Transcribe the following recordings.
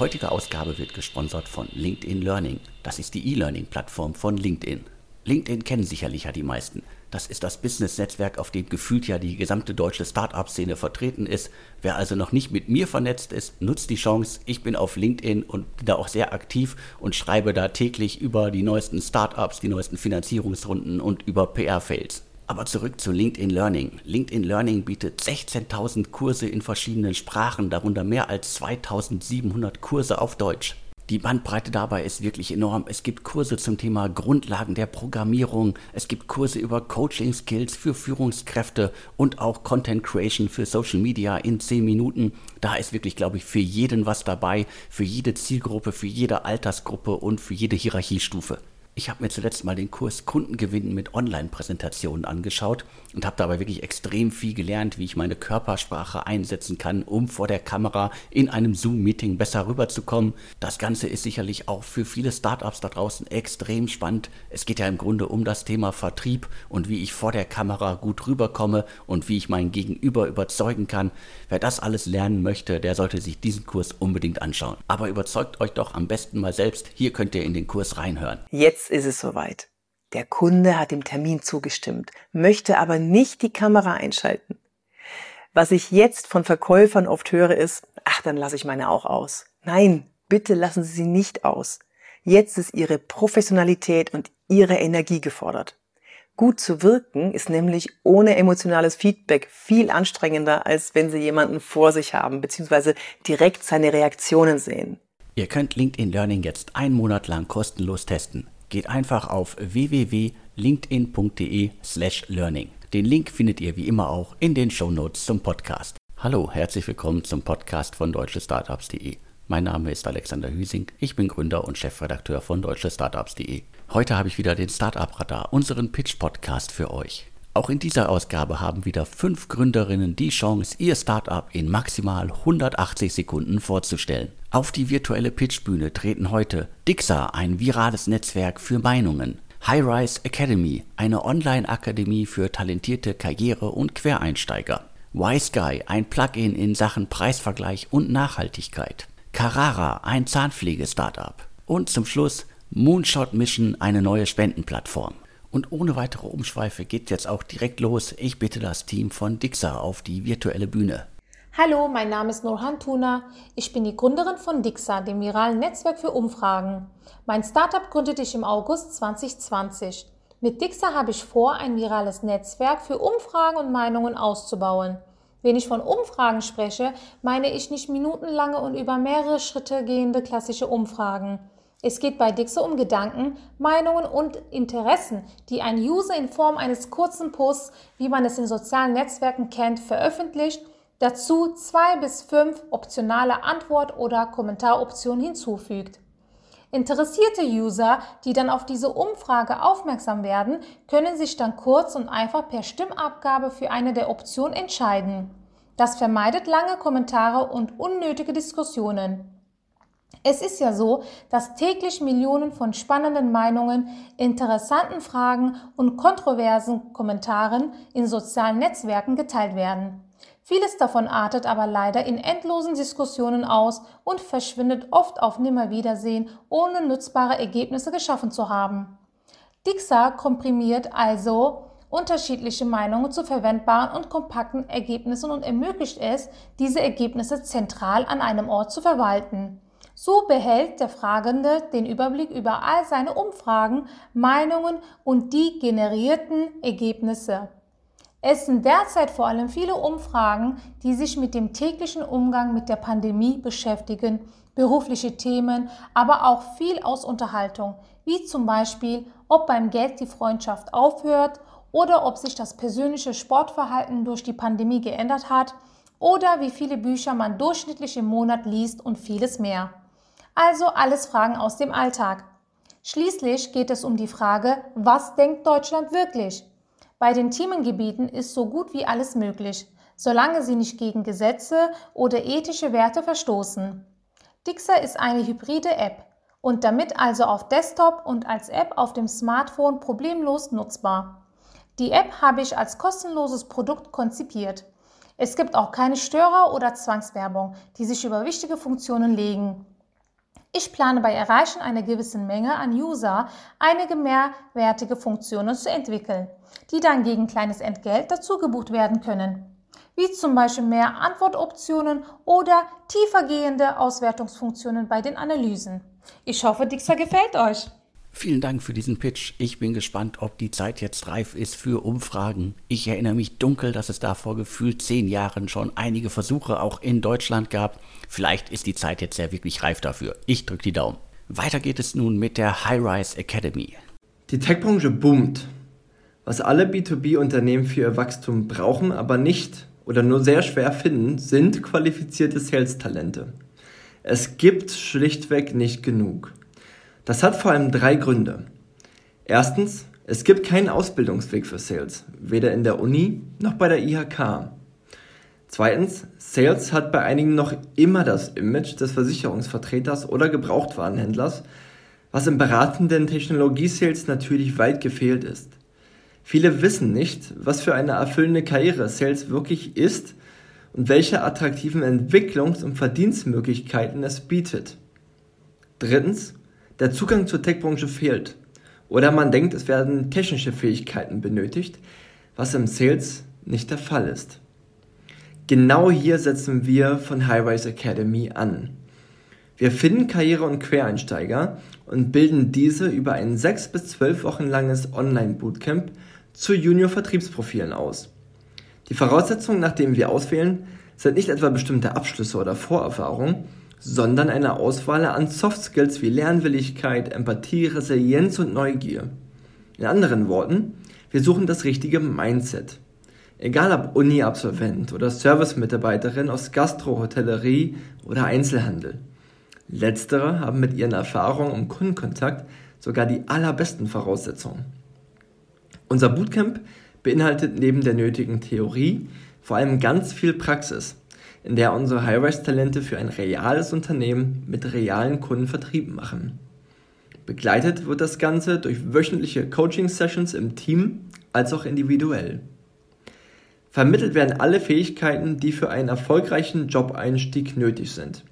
heutige Ausgabe wird gesponsert von LinkedIn Learning. Das ist die E-Learning-Plattform von LinkedIn. LinkedIn kennen sicherlich ja die meisten. Das ist das Business-Netzwerk, auf dem gefühlt ja die gesamte deutsche Start-up-Szene vertreten ist. Wer also noch nicht mit mir vernetzt ist, nutzt die Chance. Ich bin auf LinkedIn und bin da auch sehr aktiv und schreibe da täglich über die neuesten Start-ups, die neuesten Finanzierungsrunden und über PR-Fails. Aber zurück zu LinkedIn Learning. LinkedIn Learning bietet 16.000 Kurse in verschiedenen Sprachen, darunter mehr als 2.700 Kurse auf Deutsch. Die Bandbreite dabei ist wirklich enorm. Es gibt Kurse zum Thema Grundlagen der Programmierung, es gibt Kurse über Coaching Skills für Führungskräfte und auch Content Creation für Social Media in 10 Minuten. Da ist wirklich, glaube ich, für jeden was dabei, für jede Zielgruppe, für jede Altersgruppe und für jede Hierarchiestufe. Ich habe mir zuletzt mal den Kurs Kundengewinnen mit Online-Präsentationen angeschaut und habe dabei wirklich extrem viel gelernt, wie ich meine Körpersprache einsetzen kann, um vor der Kamera in einem Zoom-Meeting besser rüberzukommen. Das Ganze ist sicherlich auch für viele Startups da draußen extrem spannend. Es geht ja im Grunde um das Thema Vertrieb und wie ich vor der Kamera gut rüberkomme und wie ich mein Gegenüber überzeugen kann. Wer das alles lernen möchte, der sollte sich diesen Kurs unbedingt anschauen. Aber überzeugt euch doch am besten mal selbst. Hier könnt ihr in den Kurs reinhören. Jetzt ist es soweit. Der Kunde hat dem Termin zugestimmt, möchte aber nicht die Kamera einschalten. Was ich jetzt von Verkäufern oft höre ist, ach, dann lasse ich meine auch aus. Nein, bitte lassen Sie sie nicht aus. Jetzt ist Ihre Professionalität und Ihre Energie gefordert. Gut zu wirken ist nämlich ohne emotionales Feedback viel anstrengender, als wenn Sie jemanden vor sich haben, beziehungsweise direkt seine Reaktionen sehen. Ihr könnt LinkedIn Learning jetzt einen Monat lang kostenlos testen. Geht einfach auf www.linkedin.de/learning. Den Link findet ihr wie immer auch in den Show Notes zum Podcast. Hallo, herzlich willkommen zum Podcast von deutschestartups.de. Mein Name ist Alexander Hüsing, ich bin Gründer und Chefredakteur von deutschestartups.de. Heute habe ich wieder den Startup Radar, unseren Pitch Podcast für euch. Auch in dieser Ausgabe haben wieder fünf Gründerinnen die Chance, ihr Startup in maximal 180 Sekunden vorzustellen. Auf die virtuelle Pitchbühne treten heute Dixa, ein virales Netzwerk für Meinungen, Highrise Academy, eine Online-Akademie für talentierte Karriere- und Quereinsteiger, WiseGuy, ein Plugin in Sachen Preisvergleich und Nachhaltigkeit, Carrara, ein Zahnpflege-Startup und zum Schluss Moonshot Mission, eine neue Spendenplattform. Und ohne weitere Umschweife geht jetzt auch direkt los. Ich bitte das Team von Dixa auf die virtuelle Bühne. Hallo, mein Name ist Nurhan Tuna. Ich bin die Gründerin von Dixa, dem viralen Netzwerk für Umfragen. Mein Startup gründete ich im August 2020. Mit Dixa habe ich vor, ein virales Netzwerk für Umfragen und Meinungen auszubauen. Wenn ich von Umfragen spreche, meine ich nicht minutenlange und über mehrere Schritte gehende klassische Umfragen. Es geht bei Dixa um Gedanken, Meinungen und Interessen, die ein User in Form eines kurzen Posts, wie man es in sozialen Netzwerken kennt, veröffentlicht Dazu zwei bis fünf optionale Antwort- oder Kommentaroptionen hinzufügt. Interessierte User, die dann auf diese Umfrage aufmerksam werden, können sich dann kurz und einfach per Stimmabgabe für eine der Optionen entscheiden. Das vermeidet lange Kommentare und unnötige Diskussionen. Es ist ja so, dass täglich Millionen von spannenden Meinungen, interessanten Fragen und kontroversen Kommentaren in sozialen Netzwerken geteilt werden. Vieles davon artet aber leider in endlosen Diskussionen aus und verschwindet oft auf Nimmerwiedersehen, ohne nutzbare Ergebnisse geschaffen zu haben. Dixa komprimiert also unterschiedliche Meinungen zu verwendbaren und kompakten Ergebnissen und ermöglicht es, diese Ergebnisse zentral an einem Ort zu verwalten. So behält der Fragende den Überblick über all seine Umfragen, Meinungen und die generierten Ergebnisse. Es sind derzeit vor allem viele Umfragen, die sich mit dem täglichen Umgang mit der Pandemie beschäftigen, berufliche Themen, aber auch viel aus Unterhaltung, wie zum Beispiel, ob beim Geld die Freundschaft aufhört oder ob sich das persönliche Sportverhalten durch die Pandemie geändert hat oder wie viele Bücher man durchschnittlich im Monat liest und vieles mehr. Also alles Fragen aus dem Alltag. Schließlich geht es um die Frage, was denkt Deutschland wirklich? Bei den Themengebieten ist so gut wie alles möglich, solange sie nicht gegen Gesetze oder ethische Werte verstoßen. Dixer ist eine hybride App und damit also auf Desktop und als App auf dem Smartphone problemlos nutzbar. Die App habe ich als kostenloses Produkt konzipiert. Es gibt auch keine Störer oder Zwangswerbung, die sich über wichtige Funktionen legen. Ich plane bei Erreichen einer gewissen Menge an User einige mehrwertige Funktionen zu entwickeln, die dann gegen kleines Entgelt dazu gebucht werden können, wie zum Beispiel mehr Antwortoptionen oder tiefergehende Auswertungsfunktionen bei den Analysen. Ich hoffe, Dixer gefällt euch. Vielen Dank für diesen Pitch. Ich bin gespannt, ob die Zeit jetzt reif ist für Umfragen. Ich erinnere mich dunkel, dass es da vor gefühlt zehn Jahren schon einige Versuche auch in Deutschland gab. Vielleicht ist die Zeit jetzt ja wirklich reif dafür. Ich drücke die Daumen. Weiter geht es nun mit der High-Rise Academy. Die Tech-Branche boomt. Was alle B2B-Unternehmen für ihr Wachstum brauchen, aber nicht oder nur sehr schwer finden, sind qualifizierte Sales-Talente. Es gibt schlichtweg nicht genug. Das hat vor allem drei Gründe. Erstens, es gibt keinen Ausbildungsweg für Sales, weder in der Uni noch bei der IHK. Zweitens, Sales hat bei einigen noch immer das Image des Versicherungsvertreters oder Gebrauchtwarenhändlers, was im beratenden Technologie-Sales natürlich weit gefehlt ist. Viele wissen nicht, was für eine erfüllende Karriere Sales wirklich ist und welche attraktiven Entwicklungs- und Verdienstmöglichkeiten es bietet. Drittens, der Zugang zur Tech-Branche fehlt. Oder man denkt, es werden technische Fähigkeiten benötigt, was im Sales nicht der Fall ist. Genau hier setzen wir von Highrise Academy an. Wir finden Karriere- und Quereinsteiger und bilden diese über ein sechs bis zwölf Wochen langes Online-Bootcamp zu Junior-Vertriebsprofilen aus. Die Voraussetzungen, nach denen wir auswählen, sind nicht etwa bestimmte Abschlüsse oder Vorerfahrungen, sondern eine Auswahl an Soft Skills wie Lernwilligkeit, Empathie, Resilienz und Neugier. In anderen Worten, wir suchen das richtige Mindset. Egal ob Uni-Absolvent oder Service-Mitarbeiterin aus Gastro, Hotellerie oder Einzelhandel. Letztere haben mit ihren Erfahrungen im Kundenkontakt sogar die allerbesten Voraussetzungen. Unser Bootcamp beinhaltet neben der nötigen Theorie vor allem ganz viel Praxis in der unsere High-Rise-Talente für ein reales Unternehmen mit realen Kunden Vertrieb machen. Begleitet wird das Ganze durch wöchentliche Coaching-Sessions im Team als auch individuell. Vermittelt werden alle Fähigkeiten, die für einen erfolgreichen Job-Einstieg nötig sind.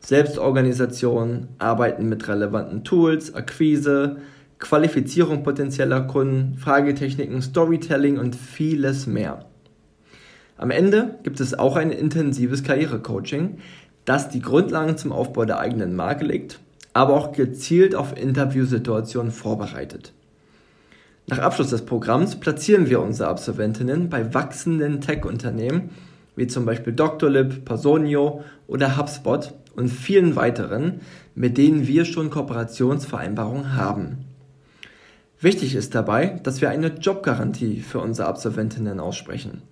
Selbstorganisation, Arbeiten mit relevanten Tools, Akquise, Qualifizierung potenzieller Kunden, Fragetechniken, Storytelling und vieles mehr. Am Ende gibt es auch ein intensives Karrierecoaching, das die Grundlagen zum Aufbau der eigenen Marke legt, aber auch gezielt auf Interviewsituationen vorbereitet. Nach Abschluss des Programms platzieren wir unsere Absolventinnen bei wachsenden Tech-Unternehmen wie zum Beispiel Doctolib, Personio oder HubSpot und vielen weiteren, mit denen wir schon Kooperationsvereinbarungen haben. Wichtig ist dabei, dass wir eine Jobgarantie für unsere Absolventinnen aussprechen.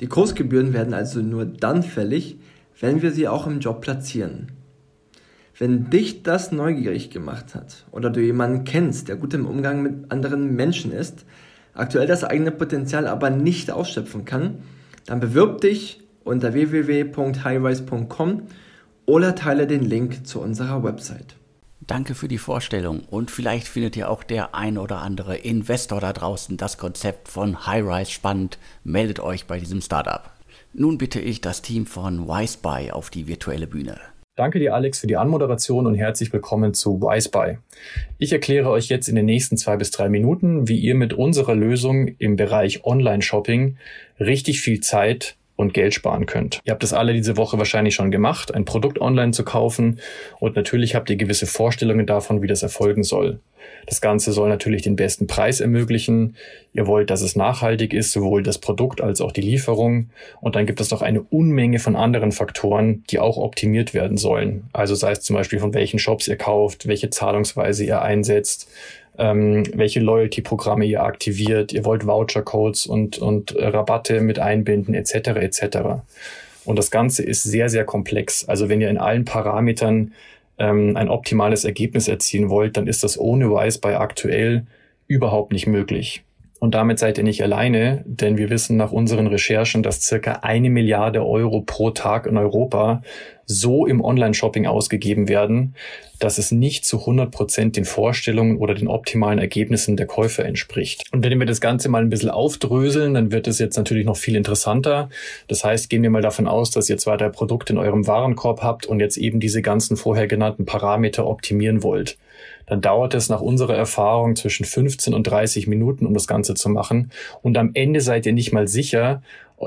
Die Kursgebühren werden also nur dann fällig, wenn wir sie auch im Job platzieren. Wenn dich das neugierig gemacht hat oder du jemanden kennst, der gut im Umgang mit anderen Menschen ist, aktuell das eigene Potenzial aber nicht ausschöpfen kann, dann bewirb dich unter www.highrise.com oder teile den Link zu unserer Website. Danke für die Vorstellung und vielleicht findet ihr auch der ein oder andere Investor da draußen das Konzept von Highrise spannend. Meldet euch bei diesem Startup. Nun bitte ich das Team von WiseBuy auf die virtuelle Bühne. Danke dir, Alex, für die Anmoderation und herzlich willkommen zu WiseBuy. Ich erkläre euch jetzt in den nächsten zwei bis drei Minuten, wie ihr mit unserer Lösung im Bereich Online-Shopping richtig viel Zeit und Geld sparen könnt. Ihr habt das alle diese Woche wahrscheinlich schon gemacht, ein Produkt online zu kaufen und natürlich habt ihr gewisse Vorstellungen davon, wie das erfolgen soll. Das Ganze soll natürlich den besten Preis ermöglichen. Ihr wollt, dass es nachhaltig ist, sowohl das Produkt als auch die Lieferung. Und dann gibt es noch eine Unmenge von anderen Faktoren, die auch optimiert werden sollen. Also sei es zum Beispiel von welchen Shops ihr kauft, welche Zahlungsweise ihr einsetzt, ähm, welche Loyalty-Programme ihr aktiviert, ihr wollt Voucher-Codes und, und Rabatte mit einbinden, etc. etc. Und das Ganze ist sehr, sehr komplex. Also wenn ihr in allen Parametern ähm, ein optimales Ergebnis erzielen wollt, dann ist das ohne Wise bei aktuell überhaupt nicht möglich. Und damit seid ihr nicht alleine, denn wir wissen nach unseren Recherchen, dass circa eine Milliarde Euro pro Tag in Europa so im Online-Shopping ausgegeben werden, dass es nicht zu 100 Prozent den Vorstellungen oder den optimalen Ergebnissen der Käufer entspricht. Und wenn wir das Ganze mal ein bisschen aufdröseln, dann wird es jetzt natürlich noch viel interessanter. Das heißt, gehen wir mal davon aus, dass ihr zwei, drei Produkte in eurem Warenkorb habt und jetzt eben diese ganzen vorher genannten Parameter optimieren wollt dann dauert es nach unserer Erfahrung zwischen 15 und 30 Minuten, um das Ganze zu machen. Und am Ende seid ihr nicht mal sicher,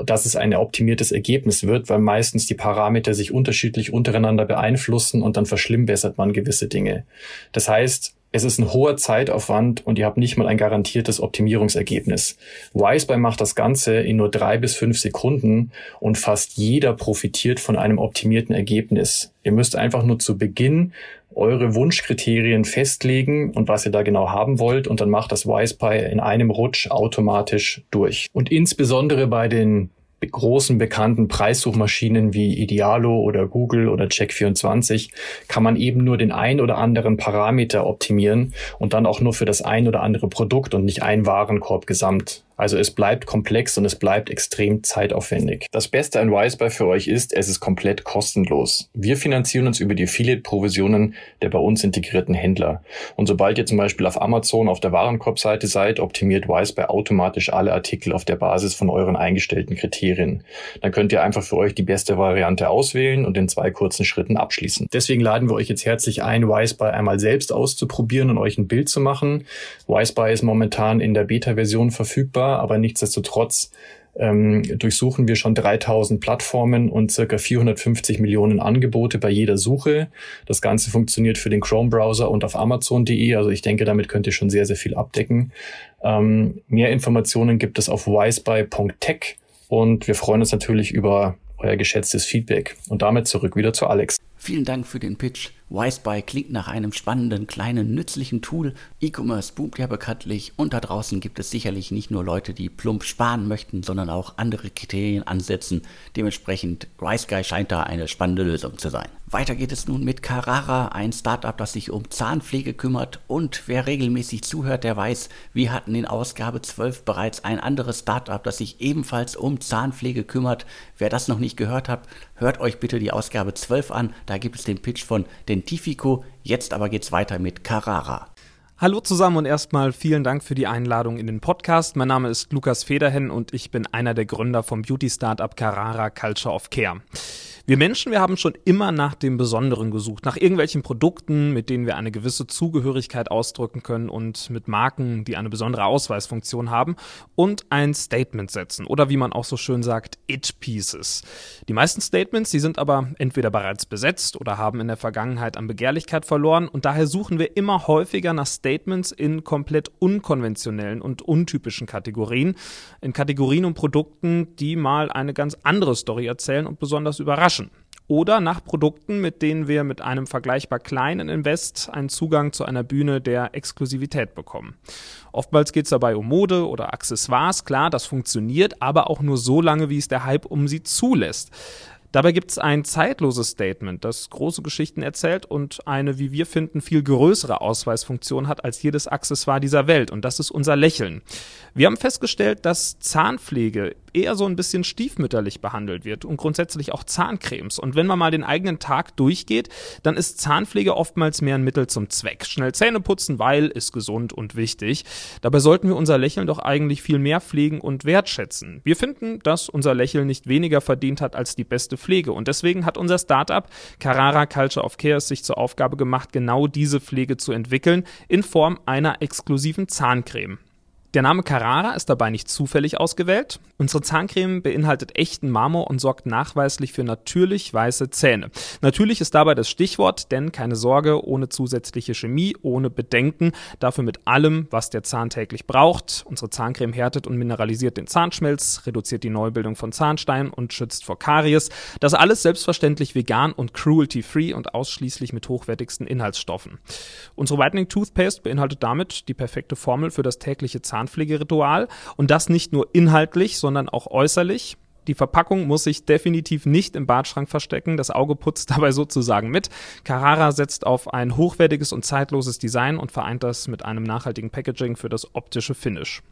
dass es ein optimiertes Ergebnis wird, weil meistens die Parameter sich unterschiedlich untereinander beeinflussen und dann verschlimmbessert man gewisse Dinge. Das heißt, es ist ein hoher Zeitaufwand und ihr habt nicht mal ein garantiertes Optimierungsergebnis. Wiseby macht das Ganze in nur drei bis fünf Sekunden und fast jeder profitiert von einem optimierten Ergebnis. Ihr müsst einfach nur zu Beginn eure Wunschkriterien festlegen und was ihr da genau haben wollt und dann macht das WisePy in einem Rutsch automatisch durch. Und insbesondere bei den großen bekannten Preissuchmaschinen wie Idealo oder Google oder Check24 kann man eben nur den ein oder anderen Parameter optimieren und dann auch nur für das ein oder andere Produkt und nicht ein Warenkorb gesamt. Also es bleibt komplex und es bleibt extrem zeitaufwendig. Das Beste an Wisebuy für euch ist, es ist komplett kostenlos. Wir finanzieren uns über die Affiliate-Provisionen der bei uns integrierten Händler. Und sobald ihr zum Beispiel auf Amazon auf der Warenkorbseite seid, optimiert Wisebuy automatisch alle Artikel auf der Basis von euren eingestellten Kriterien. Dann könnt ihr einfach für euch die beste Variante auswählen und in zwei kurzen Schritten abschließen. Deswegen laden wir euch jetzt herzlich ein, Wisebuy einmal selbst auszuprobieren und euch ein Bild zu machen. Wisebuy ist momentan in der Beta-Version verfügbar verfügbar, aber nichtsdestotrotz ähm, durchsuchen wir schon 3000 Plattformen und circa 450 Millionen Angebote bei jeder Suche. Das Ganze funktioniert für den Chrome-Browser und auf Amazon.de. Also ich denke, damit könnt ihr schon sehr, sehr viel abdecken. Ähm, mehr Informationen gibt es auf wiseby.tech und wir freuen uns natürlich über euer geschätztes Feedback. Und damit zurück wieder zu Alex. Vielen Dank für den Pitch. WiseBuy klingt nach einem spannenden, kleinen, nützlichen Tool. E-Commerce boomt ja bekanntlich und da draußen gibt es sicherlich nicht nur Leute, die plump sparen möchten, sondern auch andere Kriterien ansetzen. Dementsprechend, WiseGuy scheint da eine spannende Lösung zu sein. Weiter geht es nun mit Carrara, ein Startup, das sich um Zahnpflege kümmert. Und wer regelmäßig zuhört, der weiß, wir hatten in Ausgabe 12 bereits ein anderes Startup, das sich ebenfalls um Zahnpflege kümmert. Wer das noch nicht gehört hat, hört euch bitte die Ausgabe 12 an. Da gibt es den Pitch von Dentifico. Jetzt aber geht's weiter mit Carrara. Hallo zusammen und erstmal vielen Dank für die Einladung in den Podcast. Mein Name ist Lukas Federhen und ich bin einer der Gründer vom Beauty-Startup Carrara Culture of Care. Wir Menschen, wir haben schon immer nach dem Besonderen gesucht, nach irgendwelchen Produkten, mit denen wir eine gewisse Zugehörigkeit ausdrücken können und mit Marken, die eine besondere Ausweisfunktion haben und ein Statement setzen oder wie man auch so schön sagt, It Pieces. Die meisten Statements, die sind aber entweder bereits besetzt oder haben in der Vergangenheit an Begehrlichkeit verloren und daher suchen wir immer häufiger nach Statements in komplett unkonventionellen und untypischen Kategorien, in Kategorien und Produkten, die mal eine ganz andere Story erzählen und besonders überraschen oder nach Produkten, mit denen wir mit einem vergleichbar kleinen Invest einen Zugang zu einer Bühne der Exklusivität bekommen. Oftmals geht es dabei um Mode oder Accessoires, klar, das funktioniert, aber auch nur so lange, wie es der Hype um sie zulässt. Dabei gibt es ein zeitloses Statement, das große Geschichten erzählt und eine, wie wir finden, viel größere Ausweisfunktion hat als jedes Accessoire dieser Welt. Und das ist unser Lächeln. Wir haben festgestellt, dass Zahnpflege eher so ein bisschen stiefmütterlich behandelt wird und grundsätzlich auch Zahncremes. Und wenn man mal den eigenen Tag durchgeht, dann ist Zahnpflege oftmals mehr ein Mittel zum Zweck. Schnell Zähne putzen, weil ist gesund und wichtig. Dabei sollten wir unser Lächeln doch eigentlich viel mehr pflegen und wertschätzen. Wir finden, dass unser Lächeln nicht weniger verdient hat als die beste Pflege. Und deswegen hat unser Startup Carrara Culture of Care sich zur Aufgabe gemacht, genau diese Pflege zu entwickeln in Form einer exklusiven Zahncreme. Der Name Carrara ist dabei nicht zufällig ausgewählt. Unsere Zahncreme beinhaltet echten Marmor und sorgt nachweislich für natürlich weiße Zähne. Natürlich ist dabei das Stichwort, denn keine Sorge, ohne zusätzliche Chemie, ohne Bedenken, dafür mit allem, was der Zahn täglich braucht. Unsere Zahncreme härtet und mineralisiert den Zahnschmelz, reduziert die Neubildung von Zahnsteinen und schützt vor Karies. Das alles selbstverständlich vegan und cruelty-free und ausschließlich mit hochwertigsten Inhaltsstoffen. Unsere Whitening Toothpaste beinhaltet damit die perfekte Formel für das tägliche Zahn Zahnpflegeritual und das nicht nur inhaltlich, sondern auch äußerlich. Die Verpackung muss sich definitiv nicht im Badschrank verstecken. Das Auge putzt dabei sozusagen mit. Carrara setzt auf ein hochwertiges und zeitloses Design und vereint das mit einem nachhaltigen Packaging für das optische Finish.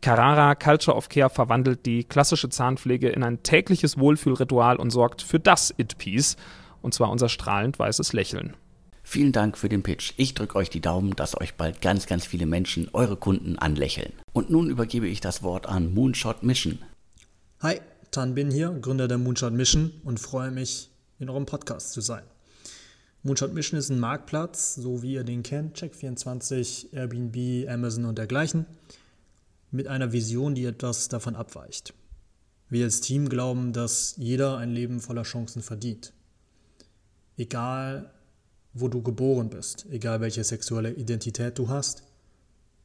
Carrara Culture of Care verwandelt die klassische Zahnpflege in ein tägliches Wohlfühlritual und sorgt für das It-Piece. und zwar unser strahlend weißes Lächeln. Vielen Dank für den Pitch. Ich drücke euch die Daumen, dass euch bald ganz, ganz viele Menschen, eure Kunden, anlächeln. Und nun übergebe ich das Wort an Moonshot Mission. Hi, Tan Bin hier, Gründer der Moonshot Mission und freue mich, in eurem Podcast zu sein. Moonshot Mission ist ein Marktplatz, so wie ihr den kennt, Check24, Airbnb, Amazon und dergleichen, mit einer Vision, die etwas davon abweicht. Wir als Team glauben, dass jeder ein Leben voller Chancen verdient. Egal, wo du geboren bist, egal welche sexuelle Identität du hast,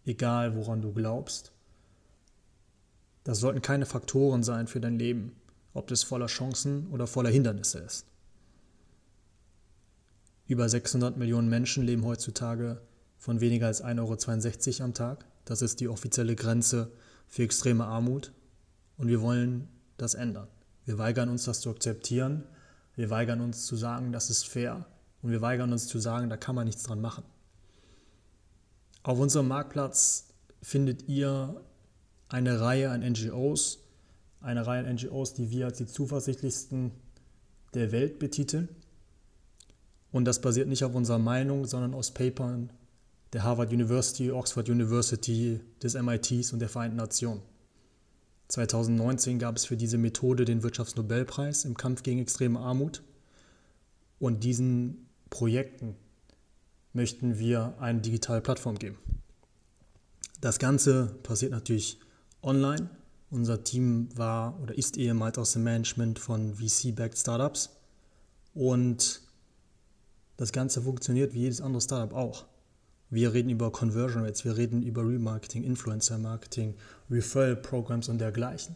egal woran du glaubst. Das sollten keine Faktoren sein für dein Leben, ob das voller Chancen oder voller Hindernisse ist. Über 600 Millionen Menschen leben heutzutage von weniger als 1,62 Euro am Tag. Das ist die offizielle Grenze für extreme Armut. Und wir wollen das ändern. Wir weigern uns, das zu akzeptieren. Wir weigern uns zu sagen, das ist fair. Und wir weigern uns zu sagen, da kann man nichts dran machen. Auf unserem Marktplatz findet ihr eine Reihe an NGOs, eine Reihe an NGOs, die wir als die zuversichtlichsten der Welt betiteln. Und das basiert nicht auf unserer Meinung, sondern aus Papern der Harvard University, Oxford University, des MITs und der Vereinten Nationen. 2019 gab es für diese Methode den Wirtschaftsnobelpreis im Kampf gegen extreme Armut. Und diesen Projekten möchten wir eine digitale Plattform geben. Das Ganze passiert natürlich online. Unser Team war oder ist ehemals aus dem Management von VC-backed Startups und das Ganze funktioniert wie jedes andere Startup auch. Wir reden über Conversion Rates, wir reden über Remarketing, Influencer Marketing, Referral Programs und dergleichen.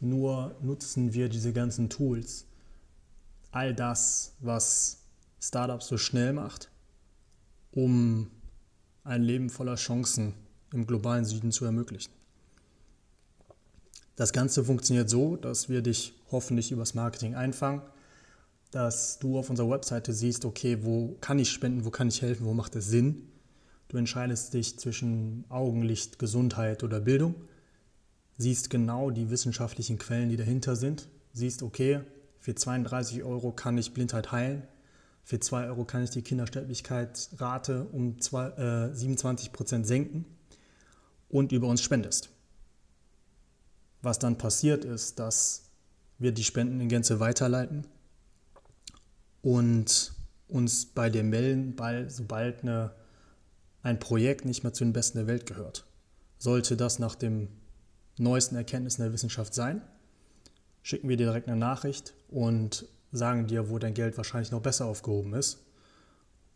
Nur nutzen wir diese ganzen Tools, all das, was Startups so schnell macht, um ein Leben voller Chancen im globalen Süden zu ermöglichen. Das Ganze funktioniert so, dass wir dich hoffentlich übers Marketing einfangen, dass du auf unserer Webseite siehst, okay, wo kann ich spenden, wo kann ich helfen, wo macht es Sinn. Du entscheidest dich zwischen Augenlicht, Gesundheit oder Bildung, siehst genau die wissenschaftlichen Quellen, die dahinter sind, siehst, okay, für 32 Euro kann ich Blindheit heilen, für 2 Euro kann ich die Kindersterblichkeitsrate um zwei, äh, 27 Prozent senken und über uns spendest. Was dann passiert ist, dass wir die Spenden in Gänze weiterleiten und uns bei dem melden, sobald eine, ein Projekt nicht mehr zu den Besten der Welt gehört. Sollte das nach den neuesten Erkenntnissen der Wissenschaft sein, schicken wir dir direkt eine Nachricht und sagen dir, wo dein Geld wahrscheinlich noch besser aufgehoben ist,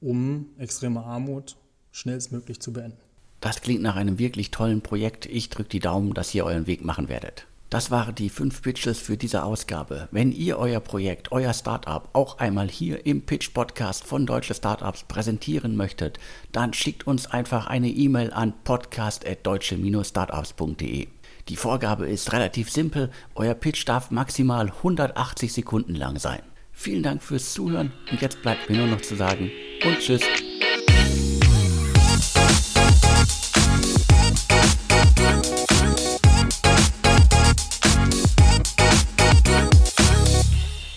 um extreme Armut schnellstmöglich zu beenden. Das klingt nach einem wirklich tollen Projekt. Ich drücke die Daumen, dass ihr euren Weg machen werdet. Das waren die fünf Pitches für diese Ausgabe. Wenn ihr euer Projekt, euer Startup auch einmal hier im Pitch Podcast von Deutsche Startups präsentieren möchtet, dann schickt uns einfach eine E-Mail an podcast@deutsche-startups.de. Die Vorgabe ist relativ simpel. Euer Pitch darf maximal 180 Sekunden lang sein. Vielen Dank fürs Zuhören und jetzt bleibt mir nur noch zu sagen und tschüss.